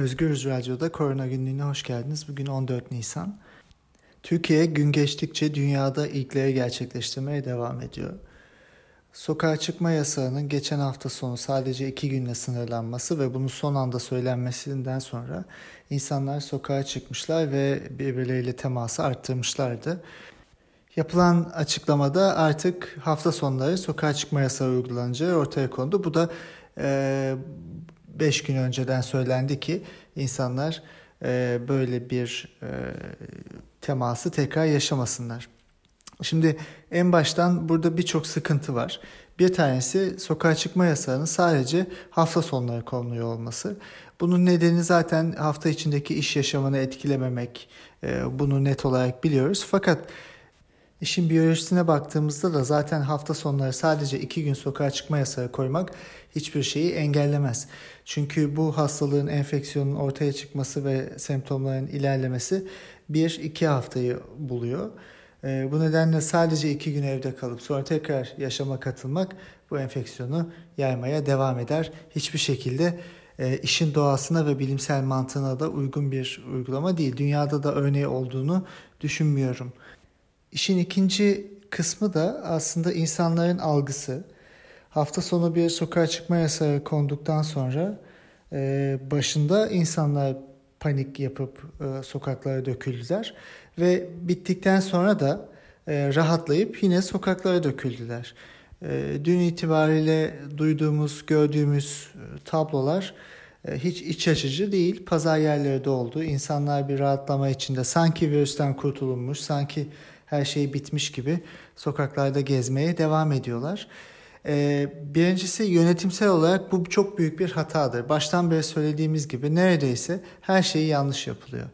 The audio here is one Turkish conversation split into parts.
Özgürüz Radyo'da Korona Günlüğü'ne hoş geldiniz. Bugün 14 Nisan. Türkiye gün geçtikçe dünyada ilkleri gerçekleştirmeye devam ediyor. Sokağa çıkma yasağının geçen hafta sonu sadece iki günle sınırlanması ve bunu son anda söylenmesinden sonra insanlar sokağa çıkmışlar ve birbirleriyle teması arttırmışlardı. Yapılan açıklamada artık hafta sonları sokağa çıkma yasağı uygulanacağı ortaya kondu. Bu da 5 gün önceden söylendi ki insanlar e, böyle bir e, teması tekrar yaşamasınlar. Şimdi en baştan burada birçok sıkıntı var. Bir tanesi sokağa çıkma yasağının sadece hafta sonları konuluyor olması. Bunun nedeni zaten hafta içindeki iş yaşamını etkilememek. E, bunu net olarak biliyoruz. Fakat İşin biyolojisine baktığımızda da zaten hafta sonları sadece iki gün sokağa çıkma yasağı koymak hiçbir şeyi engellemez. Çünkü bu hastalığın enfeksiyonun ortaya çıkması ve semptomların ilerlemesi bir iki haftayı buluyor. E, bu nedenle sadece iki gün evde kalıp sonra tekrar yaşama katılmak bu enfeksiyonu yaymaya devam eder. Hiçbir şekilde e, işin doğasına ve bilimsel mantığına da uygun bir uygulama değil. Dünyada da örneği olduğunu düşünmüyorum. İşin ikinci kısmı da aslında insanların algısı. Hafta sonu bir sokağa çıkma yasağı konduktan sonra e, başında insanlar panik yapıp e, sokaklara döküldüler ve bittikten sonra da e, rahatlayıp yine sokaklara döküldüler. E, dün itibariyle duyduğumuz, gördüğümüz e, tablolar e, hiç iç açıcı değil. Pazar yerleri doldu. İnsanlar bir rahatlama içinde sanki virüsten kurtulunmuş, sanki her şey bitmiş gibi sokaklarda gezmeye devam ediyorlar. Ee, birincisi yönetimsel olarak bu çok büyük bir hatadır. Baştan beri söylediğimiz gibi neredeyse her şeyi yanlış yapılıyor.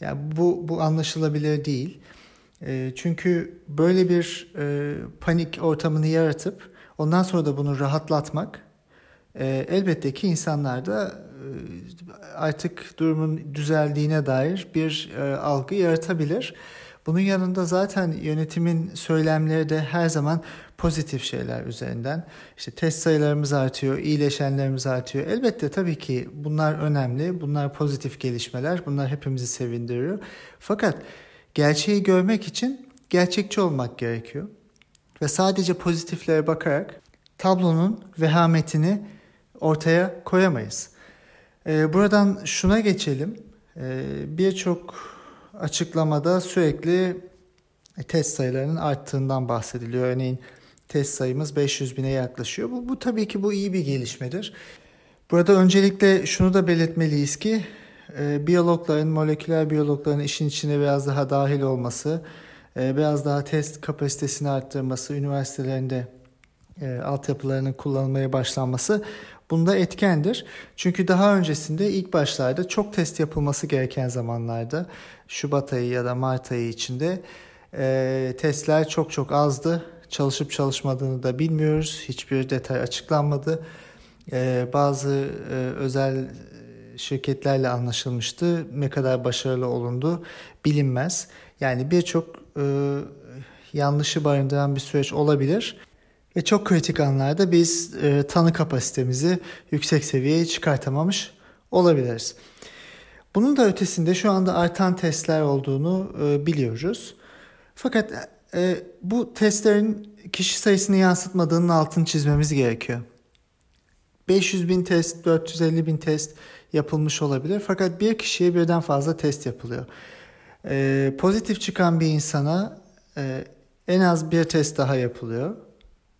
Yani bu, bu anlaşılabilir değil. E, çünkü böyle bir e, panik ortamını yaratıp ondan sonra da bunu rahatlatmak e, elbette ki insanlarda e, artık durumun düzeldiğine dair bir algı yaratabilir. Bunun yanında zaten yönetimin söylemleri de her zaman pozitif şeyler üzerinden. İşte test sayılarımız artıyor, iyileşenlerimiz artıyor. Elbette tabii ki bunlar önemli, bunlar pozitif gelişmeler, bunlar hepimizi sevindiriyor. Fakat gerçeği görmek için gerçekçi olmak gerekiyor. Ve sadece pozitiflere bakarak tablonun vehametini ortaya koyamayız. Ee, buradan şuna geçelim. Ee, Birçok açıklamada sürekli test sayılarının arttığından bahsediliyor. Örneğin test sayımız 500 bine yaklaşıyor. Bu, bu tabii ki bu iyi bir gelişmedir. Burada öncelikle şunu da belirtmeliyiz ki e, biyologların, moleküler biyologların işin içine biraz daha dahil olması, e, biraz daha test kapasitesini arttırması, üniversitelerinde e, altyapılarının kullanılmaya başlanması bunda etkendir. Çünkü daha öncesinde ilk başlarda çok test yapılması gereken zamanlarda Şubat ayı ya da Mart ayı içinde e, testler çok çok azdı. Çalışıp çalışmadığını da bilmiyoruz. Hiçbir detay açıklanmadı. E, bazı e, özel şirketlerle anlaşılmıştı. Ne kadar başarılı olundu bilinmez. Yani birçok e, yanlışı barındıran bir süreç olabilir. Ve çok kritik anlarda biz e, tanı kapasitemizi yüksek seviyeye çıkartamamış olabiliriz. Bunun da ötesinde şu anda artan testler olduğunu e, biliyoruz. Fakat e, bu testlerin kişi sayısını yansıtmadığının altını çizmemiz gerekiyor. 500 bin test, 450 bin test yapılmış olabilir. Fakat bir kişiye birden fazla test yapılıyor. E, pozitif çıkan bir insana e, en az bir test daha yapılıyor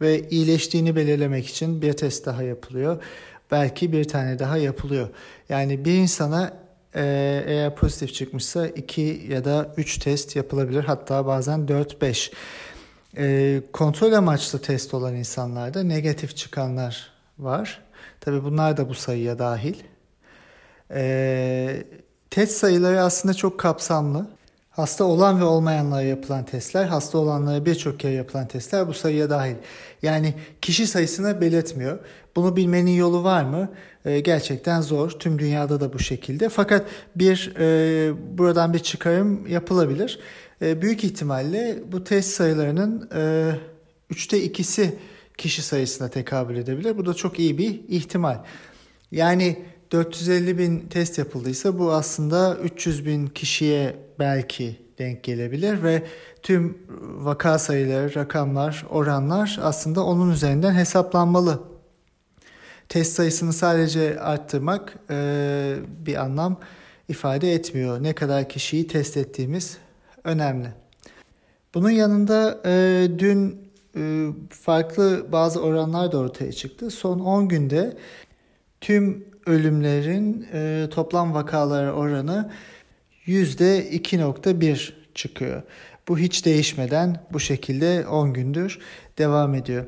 ve iyileştiğini belirlemek için bir test daha yapılıyor. Belki bir tane daha yapılıyor. Yani bir insana e, eğer pozitif çıkmışsa 2 ya da 3 test yapılabilir. Hatta bazen 4-5. E, kontrol amaçlı test olan insanlarda negatif çıkanlar var. Tabi bunlar da bu sayıya dahil. E, test sayıları aslında çok kapsamlı. Hasta olan ve olmayanlara yapılan testler, hasta olanlara birçok kere yapılan testler bu sayıya dahil. Yani kişi sayısını belirtmiyor. Bunu bilmenin yolu var mı? E, gerçekten zor. Tüm dünyada da bu şekilde. Fakat bir e, buradan bir çıkarım yapılabilir. E, büyük ihtimalle bu test sayılarının e, üçte ikisi kişi sayısına tekabül edebilir. Bu da çok iyi bir ihtimal. Yani 450 bin test yapıldıysa bu aslında 300 bin kişiye belki denk gelebilir ve tüm vaka sayıları, rakamlar, oranlar aslında onun üzerinden hesaplanmalı. Test sayısını sadece arttırmak e, bir anlam ifade etmiyor. Ne kadar kişiyi test ettiğimiz önemli. Bunun yanında e, dün e, farklı bazı oranlar da ortaya çıktı. Son 10 günde tüm ölümlerin e, toplam vakaları oranı %2.1 çıkıyor. Bu hiç değişmeden bu şekilde 10 gündür devam ediyor.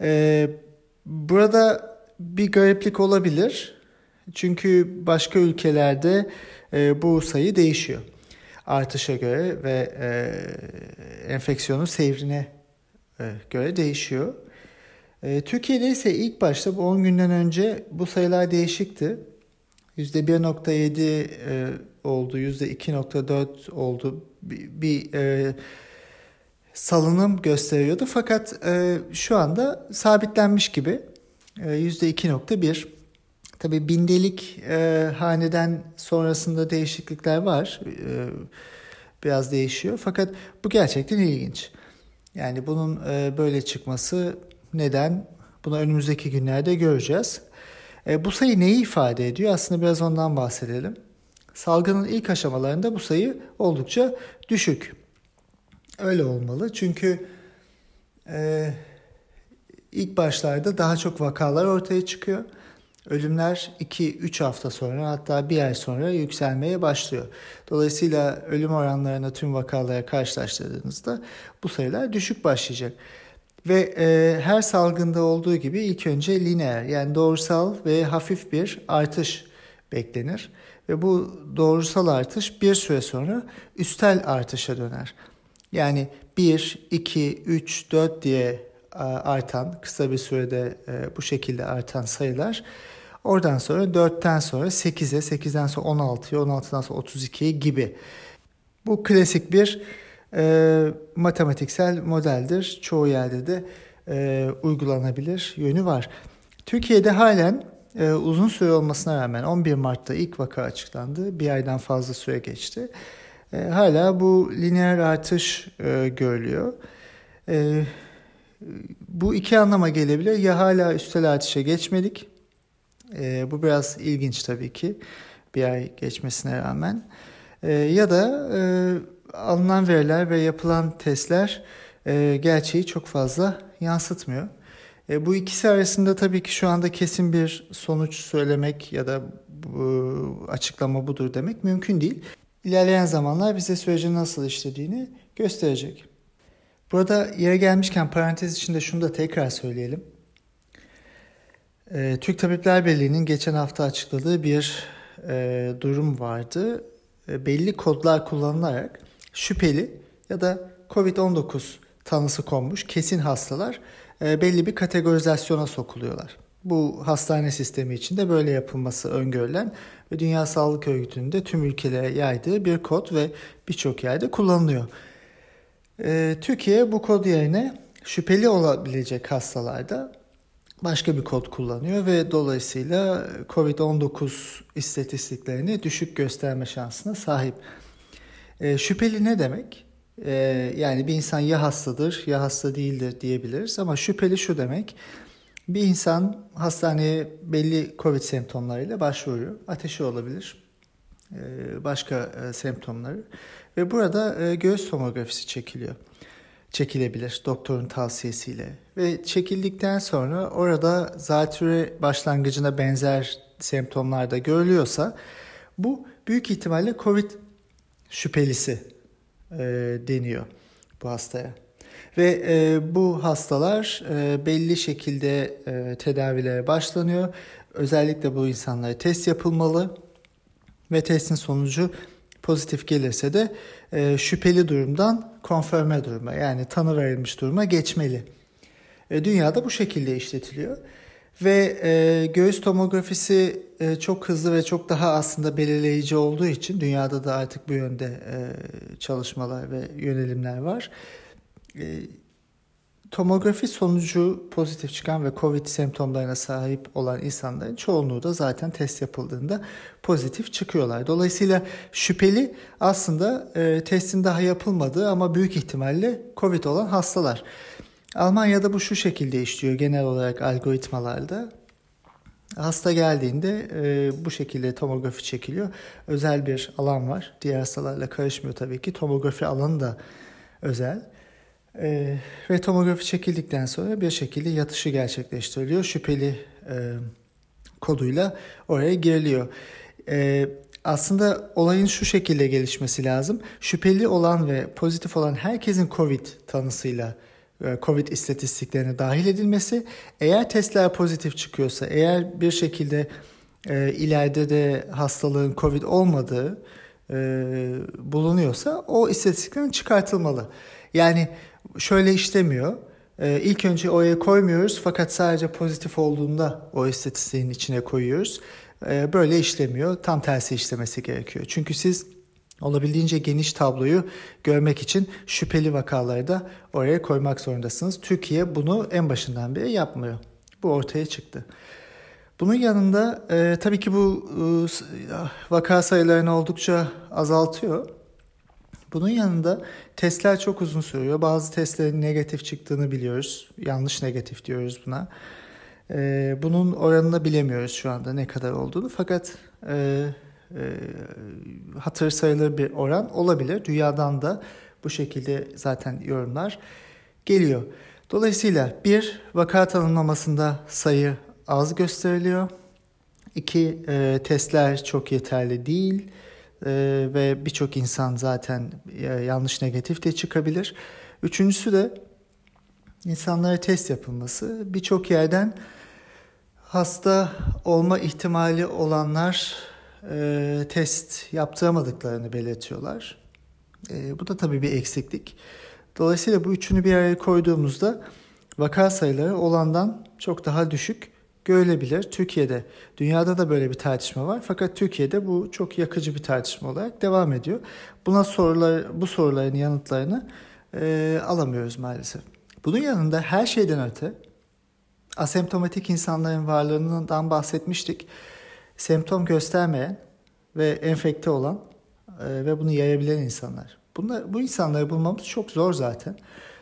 E, burada bir gariplik olabilir. Çünkü başka ülkelerde e, bu sayı değişiyor. Artışa göre ve e, enfeksiyonun seyrine e, göre değişiyor. E, Türkiye'de ise ilk başta bu 10 günden önce bu sayılar değişikti. %1.7 e, oldu, %2.4 oldu. Bir, bir e, salınım gösteriyordu. Fakat e, şu anda sabitlenmiş gibi e, %2.1. Tabii bindelik e, haneden sonrasında değişiklikler var. E, biraz değişiyor. Fakat bu gerçekten ilginç. Yani bunun e, böyle çıkması neden? Bunu önümüzdeki günlerde göreceğiz. E, bu sayı neyi ifade ediyor? Aslında biraz ondan bahsedelim. Salgının ilk aşamalarında bu sayı oldukça düşük. Öyle olmalı çünkü e, ilk başlarda daha çok vakalar ortaya çıkıyor. Ölümler 2-3 hafta sonra hatta bir ay sonra yükselmeye başlıyor. Dolayısıyla ölüm oranlarına tüm vakalara karşılaştırdığınızda bu sayılar düşük başlayacak. Ve e, her salgında olduğu gibi ilk önce lineer yani doğrusal ve hafif bir artış beklenir. Ve bu doğrusal artış bir süre sonra üstel artışa döner. Yani 1, 2, 3, 4 diye artan kısa bir sürede e, bu şekilde artan sayılar oradan sonra 4'ten sonra 8'e 8'den sonra 16'ya 16'dan sonra 32'ye gibi. Bu klasik bir e, matematiksel modeldir. Çoğu yerde de e, uygulanabilir yönü var. Türkiye'de halen e, uzun süre olmasına rağmen 11 Mart'ta ilk vaka açıklandı. Bir aydan fazla süre geçti. E, hala bu lineer artış e, görülüyor. E, bu iki anlama gelebilir. Ya hala üstel artışa geçmedik. E, bu biraz ilginç tabii ki bir ay geçmesine rağmen. E, ya da e, alınan veriler ve yapılan testler e, gerçeği çok fazla yansıtmıyor. E, bu ikisi arasında tabii ki şu anda kesin bir sonuç söylemek ya da bu, açıklama budur demek mümkün değil. İlerleyen zamanlar bize sürecin nasıl işlediğini gösterecek. Burada yere gelmişken parantez içinde şunu da tekrar söyleyelim. E, Türk Tabipler Birliği'nin geçen hafta açıkladığı bir e, durum vardı. E, belli kodlar kullanılarak şüpheli ya da COVID-19 tanısı konmuş kesin hastalar e, belli bir kategorizasyona sokuluyorlar. Bu hastane sistemi içinde böyle yapılması öngörülen ve Dünya Sağlık Örgütü'nün de tüm ülkelere yaydığı bir kod ve birçok yerde kullanılıyor. E, Türkiye bu kod yerine şüpheli olabilecek hastalarda başka bir kod kullanıyor ve dolayısıyla COVID-19 istatistiklerini düşük gösterme şansına sahip. E, şüpheli ne demek? E, yani bir insan ya hastadır ya hasta değildir diyebiliriz ama şüpheli şu demek. Bir insan hastaneye belli COVID semptomlarıyla başvuruyor. Ateşi olabilir, e, başka e, semptomları ve burada e, göğüs tomografisi çekiliyor. Çekilebilir doktorun tavsiyesiyle ve çekildikten sonra orada zatürre başlangıcına benzer semptomlar da görülüyorsa bu büyük ihtimalle COVID şüphelisi e, deniyor bu hastaya. Ve e, bu hastalar e, belli şekilde e, tedavilere başlanıyor. Özellikle bu insanlara test yapılmalı ve testin sonucu pozitif gelirse de e, şüpheli durumdan konfirme duruma yani tanı verilmiş duruma geçmeli. E, dünyada bu şekilde işletiliyor. Ve e, göğüs tomografisi e, çok hızlı ve çok daha aslında belirleyici olduğu için dünyada da artık bu yönde e, çalışmalar ve yönelimler var. E, tomografi sonucu pozitif çıkan ve COVID semptomlarına sahip olan insanların çoğunluğu da zaten test yapıldığında pozitif çıkıyorlar. Dolayısıyla şüpheli aslında e, testin daha yapılmadığı ama büyük ihtimalle COVID olan hastalar. Almanya'da bu şu şekilde işliyor genel olarak algoritmalarda. Hasta geldiğinde e, bu şekilde tomografi çekiliyor. Özel bir alan var. Diğer hastalarla karışmıyor tabii ki. Tomografi alanı da özel. E, ve tomografi çekildikten sonra bir şekilde yatışı gerçekleştiriliyor. Şüpheli e, koduyla oraya giriliyor. E, aslında olayın şu şekilde gelişmesi lazım. Şüpheli olan ve pozitif olan herkesin COVID tanısıyla COVID istatistiklerine dahil edilmesi. Eğer testler pozitif çıkıyorsa, eğer bir şekilde e, ileride de hastalığın COVID olmadığı e, bulunuyorsa o istatistiklerin çıkartılmalı. Yani şöyle işlemiyor. E, ilk önce oraya koymuyoruz fakat sadece pozitif olduğunda o istatistiğin içine koyuyoruz. E, böyle işlemiyor. Tam tersi işlemesi gerekiyor. Çünkü siz olabildiğince geniş tabloyu görmek için şüpheli vakaları da oraya koymak zorundasınız. Türkiye bunu en başından beri yapmıyor. Bu ortaya çıktı. Bunun yanında e, tabii ki bu e, vaka sayılarını oldukça azaltıyor. Bunun yanında testler çok uzun sürüyor. Bazı testlerin negatif çıktığını biliyoruz. Yanlış negatif diyoruz buna. E, bunun oranını bilemiyoruz şu anda ne kadar olduğunu. Fakat e, hatır sayılır bir oran olabilir. Dünyadan da bu şekilde zaten yorumlar geliyor. Dolayısıyla bir vaka tanımlamasında sayı az gösteriliyor. İki e, testler çok yeterli değil e, ve birçok insan zaten e, yanlış negatif de çıkabilir. Üçüncüsü de insanlara test yapılması. Birçok yerden hasta olma ihtimali olanlar e, test yaptıramadıklarını belirtiyorlar. E, bu da tabii bir eksiklik. Dolayısıyla bu üçünü bir araya koyduğumuzda vaka sayıları olandan çok daha düşük görülebilir. Türkiye'de, dünyada da böyle bir tartışma var. Fakat Türkiye'de bu çok yakıcı bir tartışma olarak devam ediyor. Buna sorular, bu soruların yanıtlarını e, alamıyoruz maalesef. Bunun yanında her şeyden öte asemptomatik insanların varlığından bahsetmiştik semptom göstermeyen ve enfekte olan e, ve bunu yayabilen insanlar. Bunlar, bu insanları bulmamız çok zor zaten.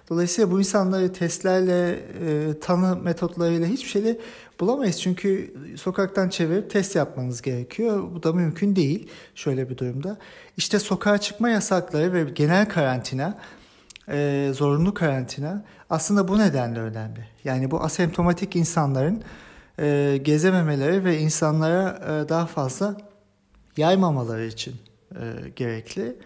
Dolayısıyla bu insanları testlerle, e, tanı metotlarıyla hiçbir şeyle bulamayız. Çünkü sokaktan çevirip test yapmanız gerekiyor. Bu da mümkün değil şöyle bir durumda. İşte sokağa çıkma yasakları ve genel karantina, e, zorunlu karantina aslında bu nedenle önemli. Yani bu asemptomatik insanların e, gezememeleri ve insanlara e, daha fazla yaymamaları için e, gerekli.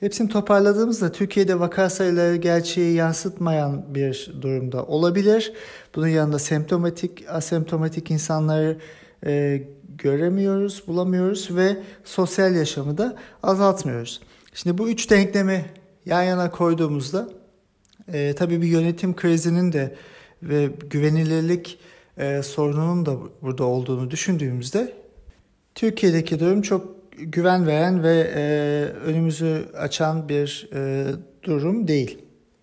Hepsini toparladığımızda Türkiye'de vaka sayıları gerçeği yansıtmayan bir durumda olabilir. Bunun yanında semptomatik, asemptomatik insanları e, göremiyoruz, bulamıyoruz ve sosyal yaşamı da azaltmıyoruz. Şimdi bu üç denklemi yan yana koyduğumuzda e, tabii bir yönetim krizinin de ve güvenilirlik e, sorununun da burada olduğunu düşündüğümüzde Türkiye'deki durum çok güven veren ve e, önümüzü açan bir e, durum değil.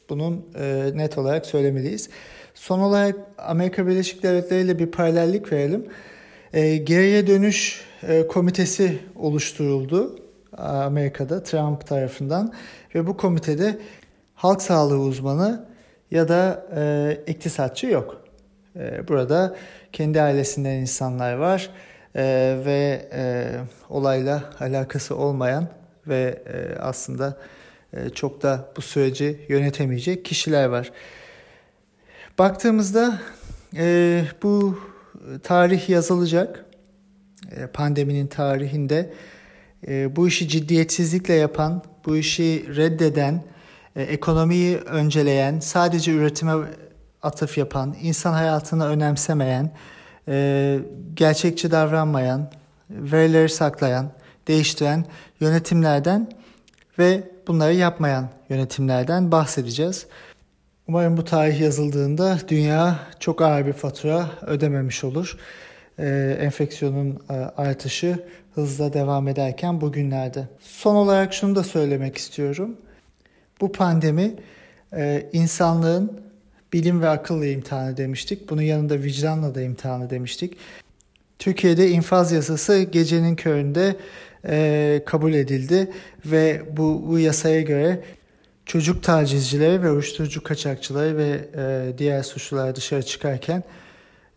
Bunun e, net olarak söylemeliyiz. Son olarak Amerika Birleşik Devletleri ile bir paralellik verelim. E, geriye dönüş e, komitesi oluşturuldu Amerika'da Trump tarafından ve bu komitede halk sağlığı uzmanı ya da e, iktisatçı yok. Ee, burada kendi ailesinden insanlar var ee, ve e, olayla alakası olmayan ve e, aslında e, çok da bu süreci yönetemeyecek kişiler var. Baktığımızda bu tarih yazılacak. Pandeminin tarihinde bu işi ciddiyetsizlikle yapan, bu işi reddeden, ekonomiyi önceleyen, sadece üretime atıf yapan, insan hayatını önemsemeyen, e, gerçekçi davranmayan, verileri saklayan, değiştiren yönetimlerden ve bunları yapmayan yönetimlerden bahsedeceğiz. Umarım bu tarih yazıldığında dünya çok ağır bir fatura ödememiş olur. Ee, enfeksiyonun e, artışı hızla devam ederken bugünlerde. Son olarak şunu da söylemek istiyorum. Bu pandemi e, insanlığın bilim ve akılla imtihanı demiştik. Bunun yanında vicdanla da imtihanı demiştik. Türkiye'de infaz yasası gecenin köründe e, kabul edildi ve bu, bu yasaya göre çocuk tacizcileri ve uyuşturucu kaçakçıları ve e, diğer suçlular dışarı çıkarken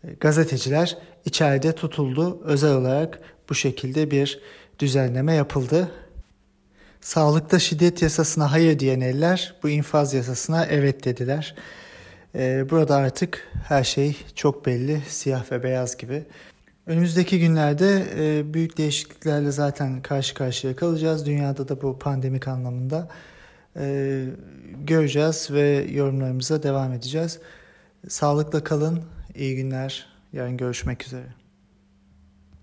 e, gazeteciler içeride tutuldu. Özel olarak bu şekilde bir düzenleme yapıldı. Sağlıkta şiddet yasasına hayır diyen eller bu infaz yasasına evet dediler. E, burada artık her şey çok belli, siyah ve beyaz gibi. Önümüzdeki günlerde e, büyük değişikliklerle zaten karşı karşıya kalacağız. Dünyada da bu pandemik anlamında e, göreceğiz ve yorumlarımıza devam edeceğiz. Sağlıkla kalın, iyi günler, yarın görüşmek üzere.